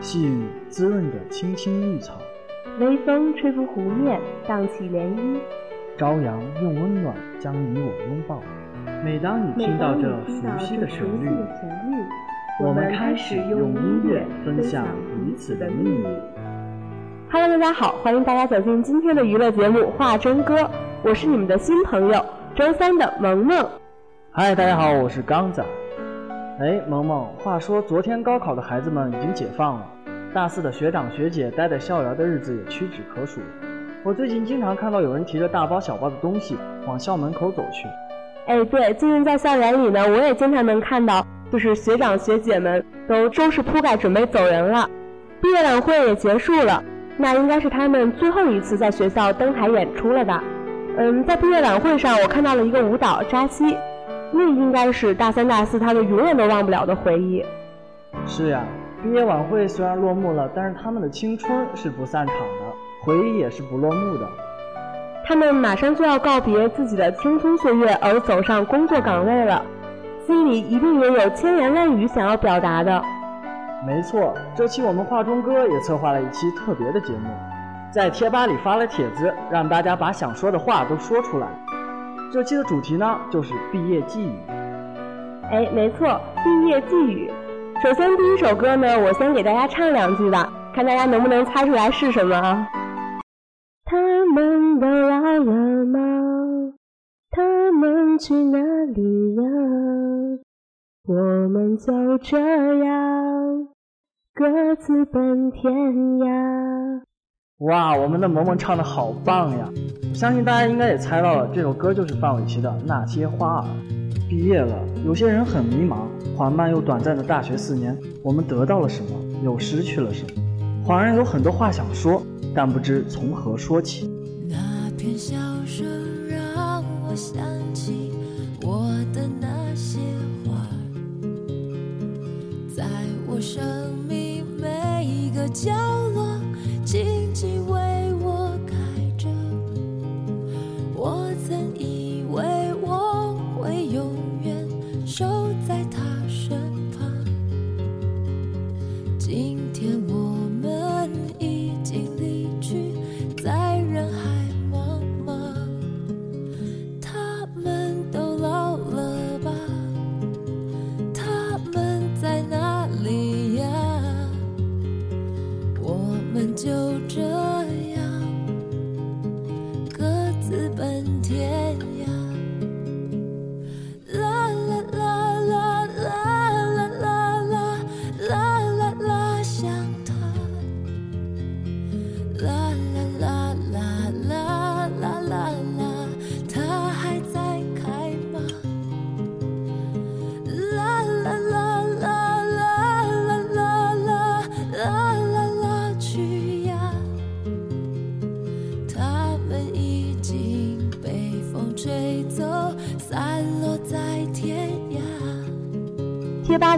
细雨滋润着青青绿草，微风吹拂湖面，荡起涟漪。朝阳用温暖将你我拥抱。每当你听到这熟悉的旋律，我们开始用音乐分享彼此的秘密。Hello，大家好，欢迎大家走进今天的娱乐节目《画中歌》，我是你们的新朋友周三的萌萌。嗨，大家好，我是刚仔。哎，萌萌，话说昨天高考的孩子们已经解放了，大四的学长学姐待在校园的日子也屈指可数。我最近经常看到有人提着大包小包的东西往校门口走去。哎，对，最近在校园里呢，我也经常能看到，就是学长学姐们都收拾铺盖准备走人了，毕业晚会也结束了。那应该是他们最后一次在学校登台演出了吧？嗯，在毕业晚会上，我看到了一个舞蹈扎西，那应该是大三、大四他们永远都忘不了的回忆。是呀，毕业晚会虽然落幕了，但是他们的青春是不散场的，回忆也是不落幕的。他们马上就要告别自己的青春岁月，而走上工作岗位了，心里一定也有千言万语想要表达的。没错，这期我们画中哥也策划了一期特别的节目，在贴吧里发了帖子，让大家把想说的话都说出来。这期的主题呢，就是毕业寄语。哎，没错，毕业寄语。首先第一首歌呢，我先给大家唱两句吧，看大家能不能猜出来是什么啊？他们都老了吗？他们去哪里呀？我们就这样各自奔天涯。哇，我们的萌萌唱的好棒呀！相信大家应该也猜到了，这首歌就是范玮琪的《那些花儿》。毕业了，有些人很迷茫。缓慢又短暂的大学四年，我们得到了什么，又失去了什么？恍然有很多话想说，但不知从何说起。那片笑声让我想起我的那些花。在我生命每一个角落，静静为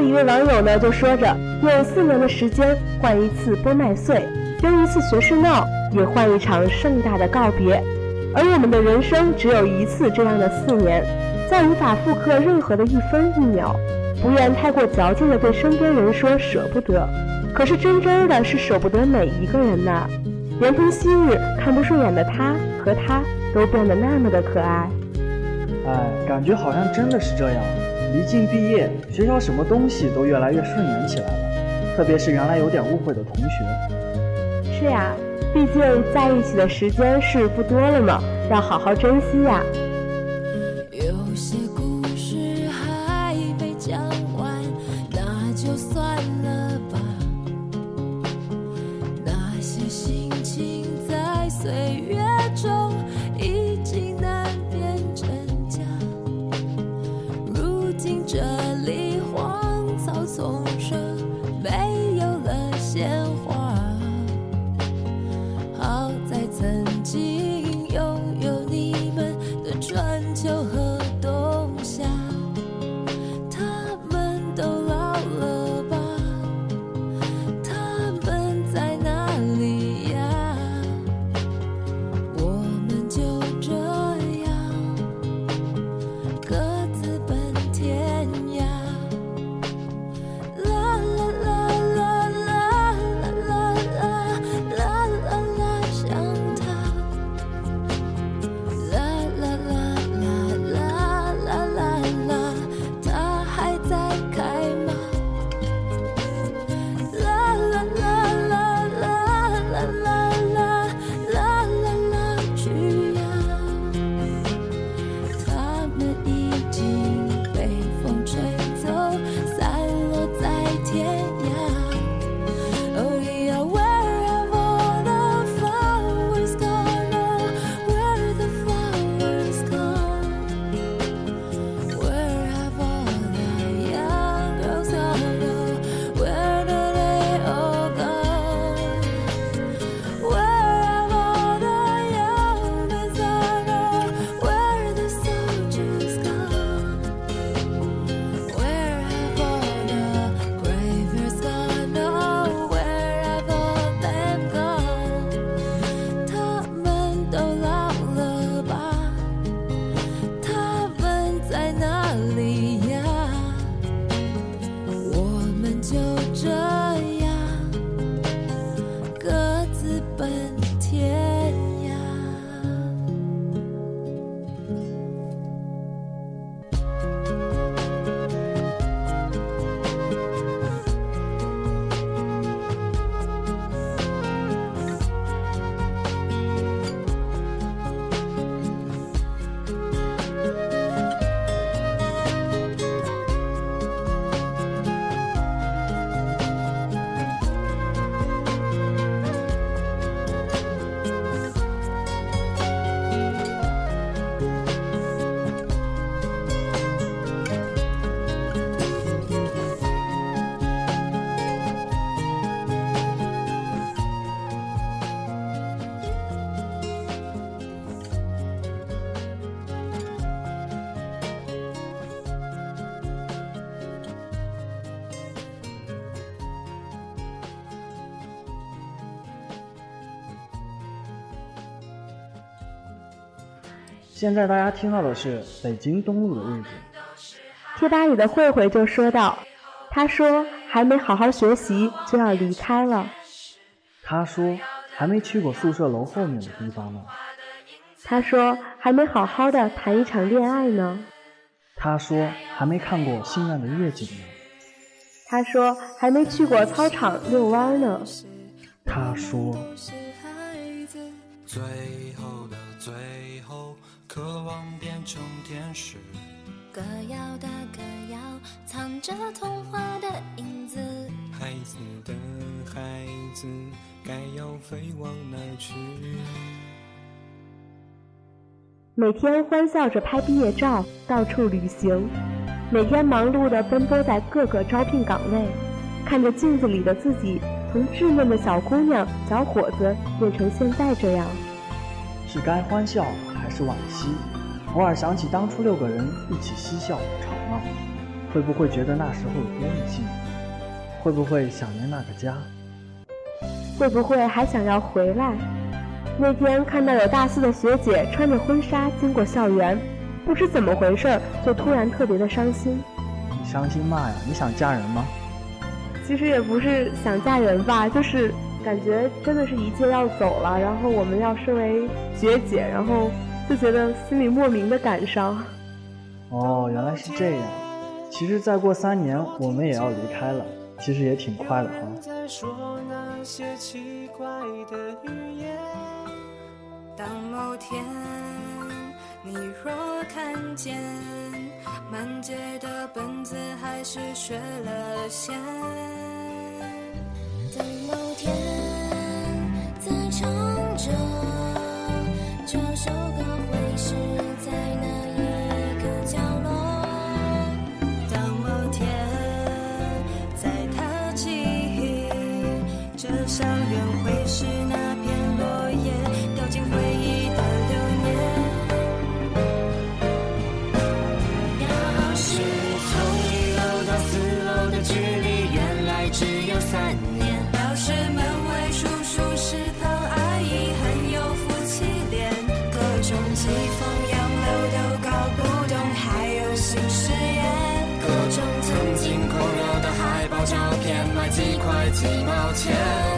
一位网友呢就说着，用四年的时间换一次波麦穗，用一次学士闹，也换一场盛大的告别。而我们的人生只有一次这样的四年，再无法复刻任何的一分一秒。不愿太过矫情的对身边人说舍不得，可是真真的是舍不得每一个人呐。连同昔日看不顺眼的他和他都变得那么的可爱。哎，感觉好像真的是这样。一进毕业，学校什么东西都越来越顺眼起来了，特别是原来有点误会的同学。是呀，毕竟在一起的时间是不多了嘛，要好好珍惜呀。现在大家听到的是北京东路的日子。贴吧里的慧慧就说道：“她说还没好好学习就要离开了。她说还没去过宿舍楼后面的地方呢。她说还没好好的谈一场恋爱呢。她说还没看过心爱的夜景呢。她说还没去过操场遛弯呢。她说。”最后的最后，渴望变成天使。歌谣的歌谣，藏着童话的影子。孩子的孩子，该要飞往哪去？每天欢笑着拍毕业照，到处旅行；每天忙碌的奔波在各个招聘岗位，看着镜子里的自己。从稚嫩的小姑娘、小伙子变成现在这样，是该欢笑还是惋惜？偶尔想起当初六个人一起嬉笑吵闹，会不会觉得那时候有多任性？会不会想念那个家？会不会还想要回来？那天看到有大四的学姐穿着婚纱经过校园，不知怎么回事，就突然特别的伤心。你伤心嘛呀？你想嫁人吗？其实也不是想嫁人吧，就是感觉真的是一切要走了，然后我们要身为学姐，然后就觉得心里莫名的感伤。哦，原来是这样。其实再过三年我们也要离开了，其实也挺快的哈。当某天你若看见。满街的本子还是学了先。等某天再唱着这首歌，会是在哪一个角落？当某天再踏起这校园，会是几块几毛钱？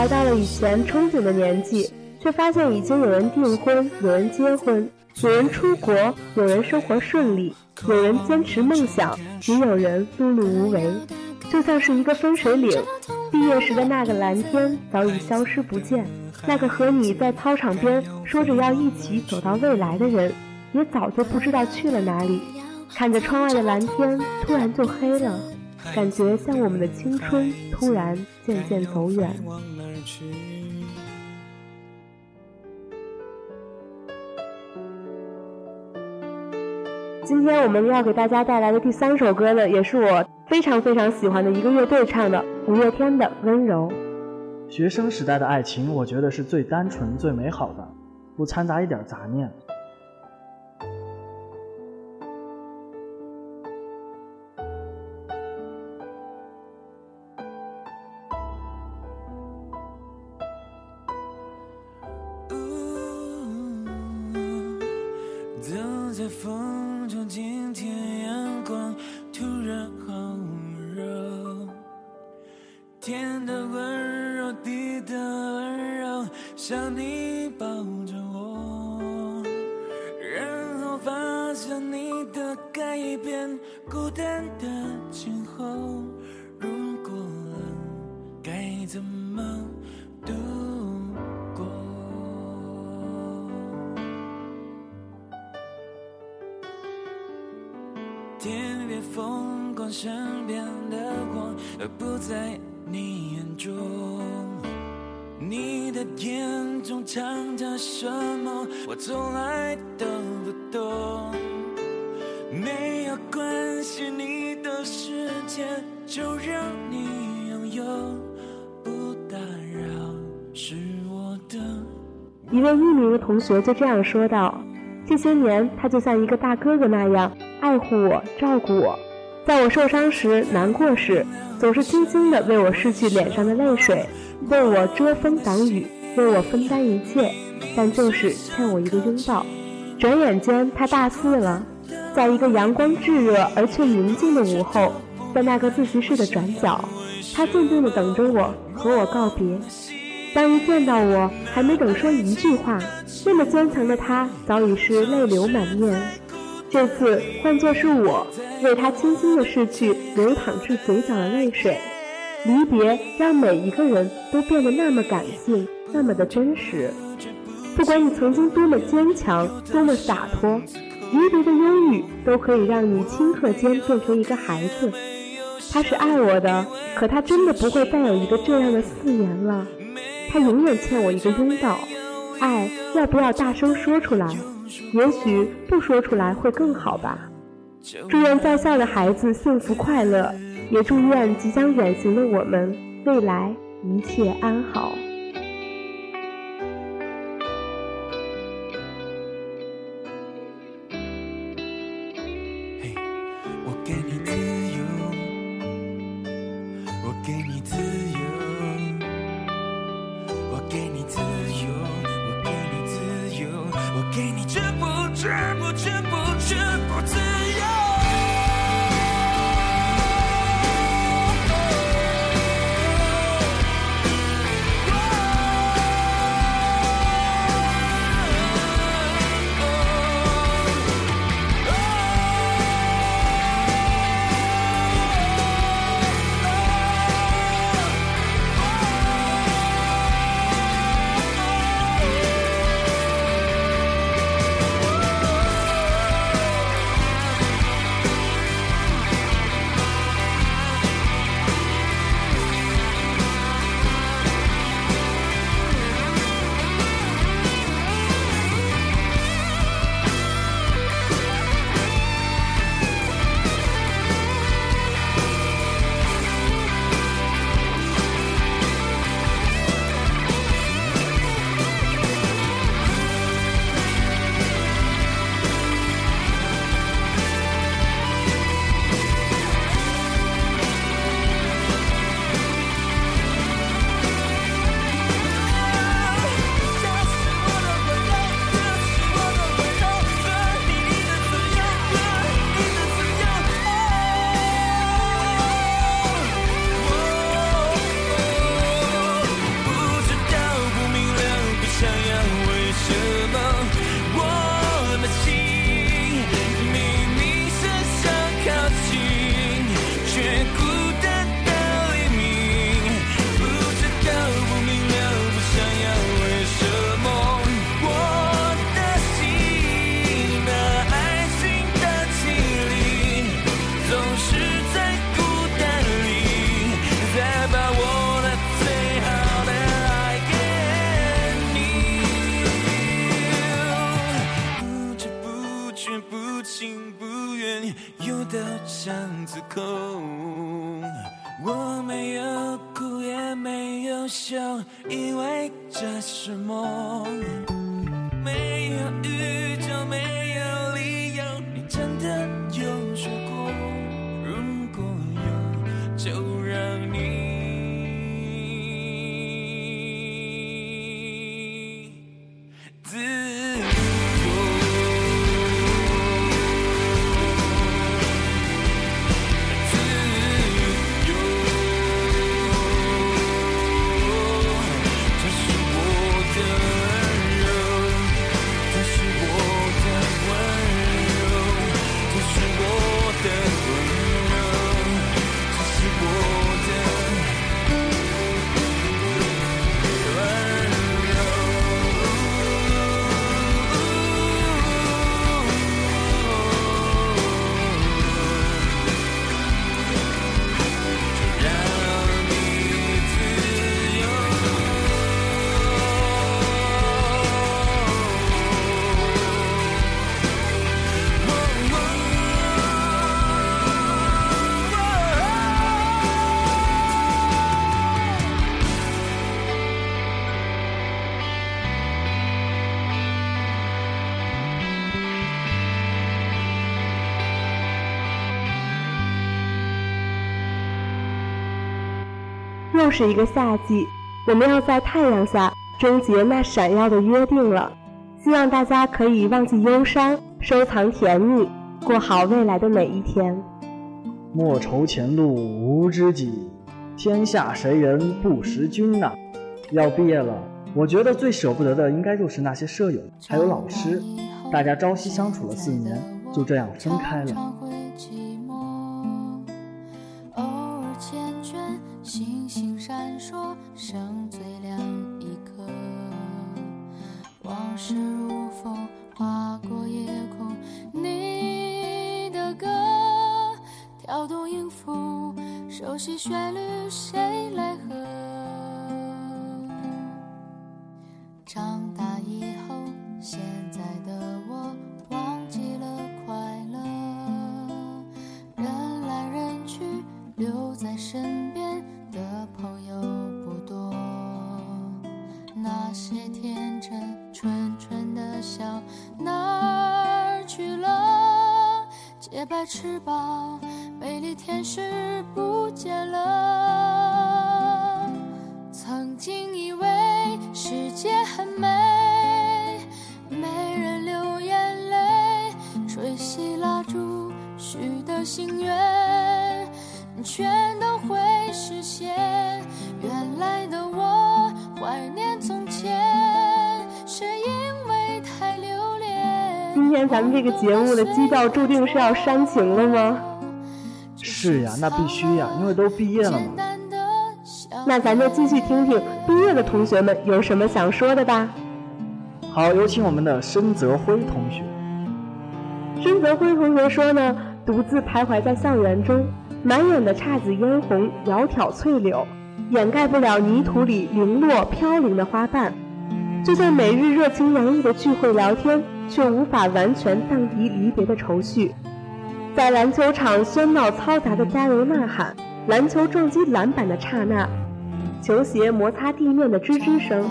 来到了以前憧憬的年纪，却发现已经有人订婚，有人结婚，有人出国，有人生活顺利，有人坚持梦想，也有人碌碌无为。就像是一个分水岭，毕业时的那个蓝天早已消失不见，那个和你在操场边说着要一起走到未来的人，也早就不知道去了哪里。看着窗外的蓝天突然就黑了，感觉像我们的青春突然渐渐走远。今天我们要给大家带来的第三首歌呢，也是我非常非常喜欢的一个乐队唱的，五月天的《温柔》。学生时代的爱情，我觉得是最单纯、最美好的，不掺杂一点杂念。的风来都不懂。没有关系，你的世界就让你拥有，不打扰是我的。一位匿名的同学就这样说道：“这些年，他就像一个大哥哥那样。”爱护我，照顾我，在我受伤时、难过时，总是轻轻的为我拭去脸上的泪水，为我遮风挡雨，为我分担一切，但就是欠我一个拥抱。转眼间，他大四了，在一个阳光炙热而却宁静的午后，在那个自习室的转角，他静静地等着我，和我告别。当一见到我，还没等说一句话，那么坚强的他早已是泪流满面。这次换作是我为他轻轻地拭去流淌至嘴角的泪水，离别让每一个人都变得那么感性，那么的真实。不管你曾经多么坚强，多么洒脱，离别的忧郁都可以让你顷刻间变成一个孩子。他是爱我的，可他真的不会再有一个这样的誓言了。他永远欠我一个拥抱。爱要不要大声说出来？也许不说出来会更好吧。祝愿在校的孩子幸福快乐，也祝愿即将远行的我们未来一切安好。我给你全部全部全部全部又是一个夏季，我们要在太阳下终结那闪耀的约定了。希望大家可以忘记忧伤，收藏甜蜜，过好未来的每一天。莫愁前路无知己，天下谁人不识君呐、要毕业了，我觉得最舍不得的应该就是那些舍友，还有老师，大家朝夕相处了四年，就这样分开了。悉旋律，谁来和？天咱们这个节目的基调注定是要煽情了吗？是呀，那必须呀，因为都毕业了嘛。那咱就继续听听毕业的同学们有什么想说的吧。好，有请我们的申泽辉同学。申泽辉同学说呢，独自徘徊在校园中，满眼的姹紫嫣红、窈窕翠柳，掩盖不了泥土里零落飘零的花瓣。就算每日热情洋溢的聚会聊天，却无法完全荡涤离别的愁绪。在篮球场喧闹嘈杂的加油呐喊，篮球撞击篮板的刹那，球鞋摩擦地面的吱吱声，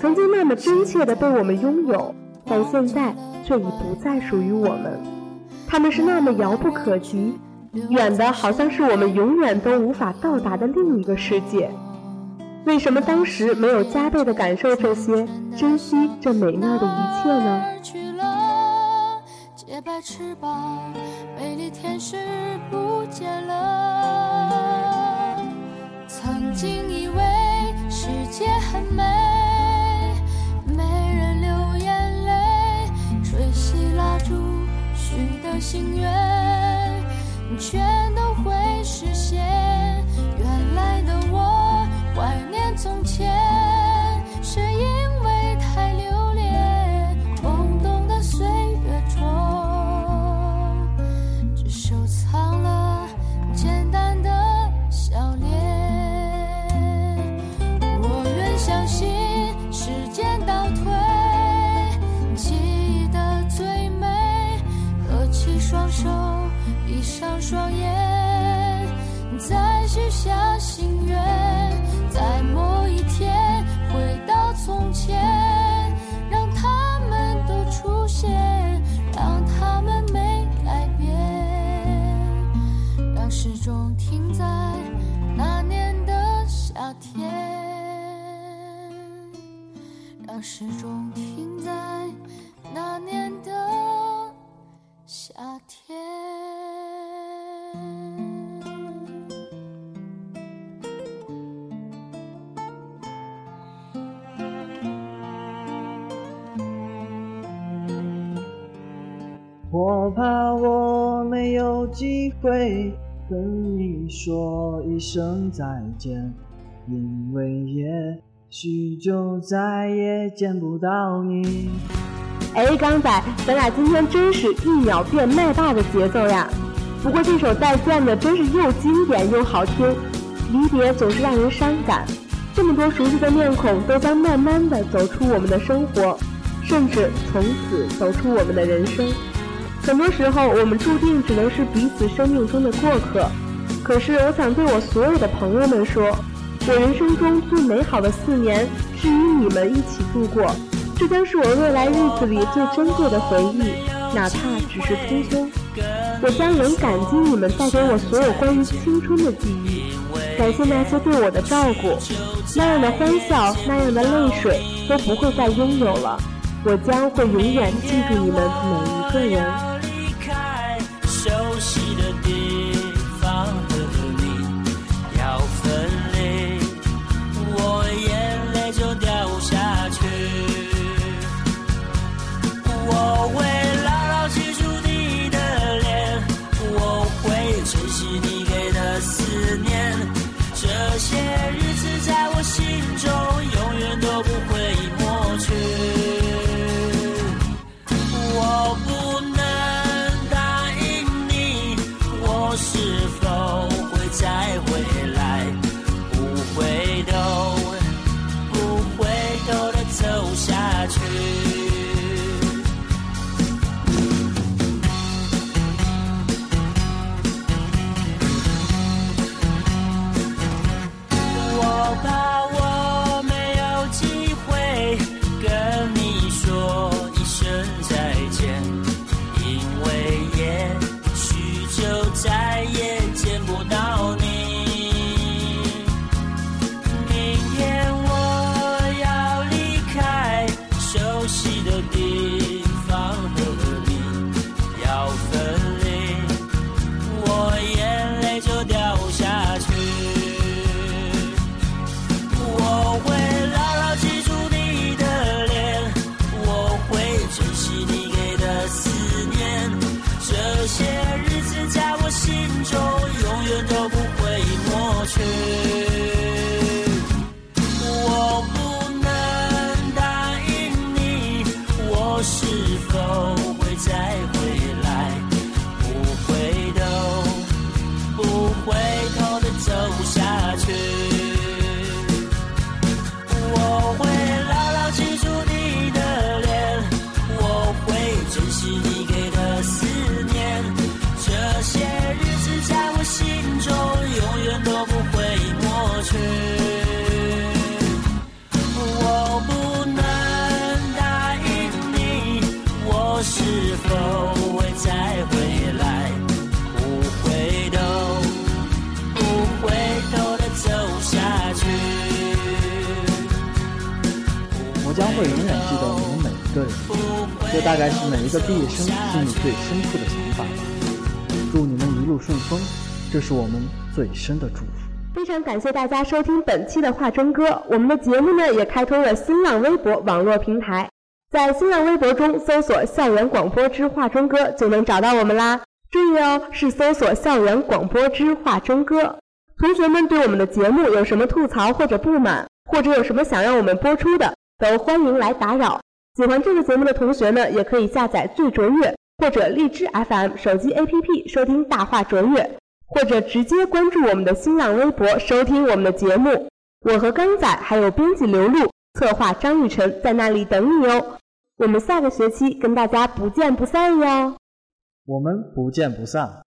曾经那么真切的被我们拥有，但现在却已不再属于我们。他们是那么遥不可及，远的好像是我们永远都无法到达的另一个世界。为什么当时没有加倍的感受这些，珍惜这美妙的一切呢？白翅膀，美丽天使不见了。曾经以为世界很美，没人流眼泪，吹熄蜡烛许的心愿，全都会实现。原来的我怀念从前，我怕我没有机会跟你说一声再见，因为也许就再也见不到你。哎，刚仔，咱俩今天真是一秒变麦霸的节奏呀！不过这首再见的真是又经典又好听，离别总是让人伤感。这么多熟悉的面孔都将慢慢的走出我们的生活，甚至从此走出我们的人生。很多时候，我们注定只能是彼此生命中的过客。可是，我想对我所有的朋友们说，我人生中最美好的四年是与你们一起度过，这将是我未来日子里最珍贵的回忆，哪怕只是匆匆。我将仍感激你们带给我所有关于青春的记忆，感谢那些对我的照顾，那样的欢笑，那样的泪水都不会再拥有了。我将会永远记住你们每一个人。都不会抹去。会永远记得你们每一个人，这大概是每一个毕业生心里最深处的想法吧。祝你们一路顺风，这是我们最深的祝福。非常感谢大家收听本期的化妆歌，我们的节目呢也开通了新浪微博网络平台，在新浪微博中搜索“校园广播之化妆歌”就能找到我们啦。注意哦，是搜索“校园广播之化妆歌”。同学们对我们的节目有什么吐槽或者不满，或者有什么想让我们播出的？都欢迎来打扰。喜欢这个节目的同学呢，也可以下载最卓越或者荔枝 FM 手机 APP 收听大话卓越，或者直接关注我们的新浪微博收听我们的节目。我和刚仔还有编辑刘露、策划张雨晨在那里等你哦。我们下个学期跟大家不见不散哟。我们不见不散。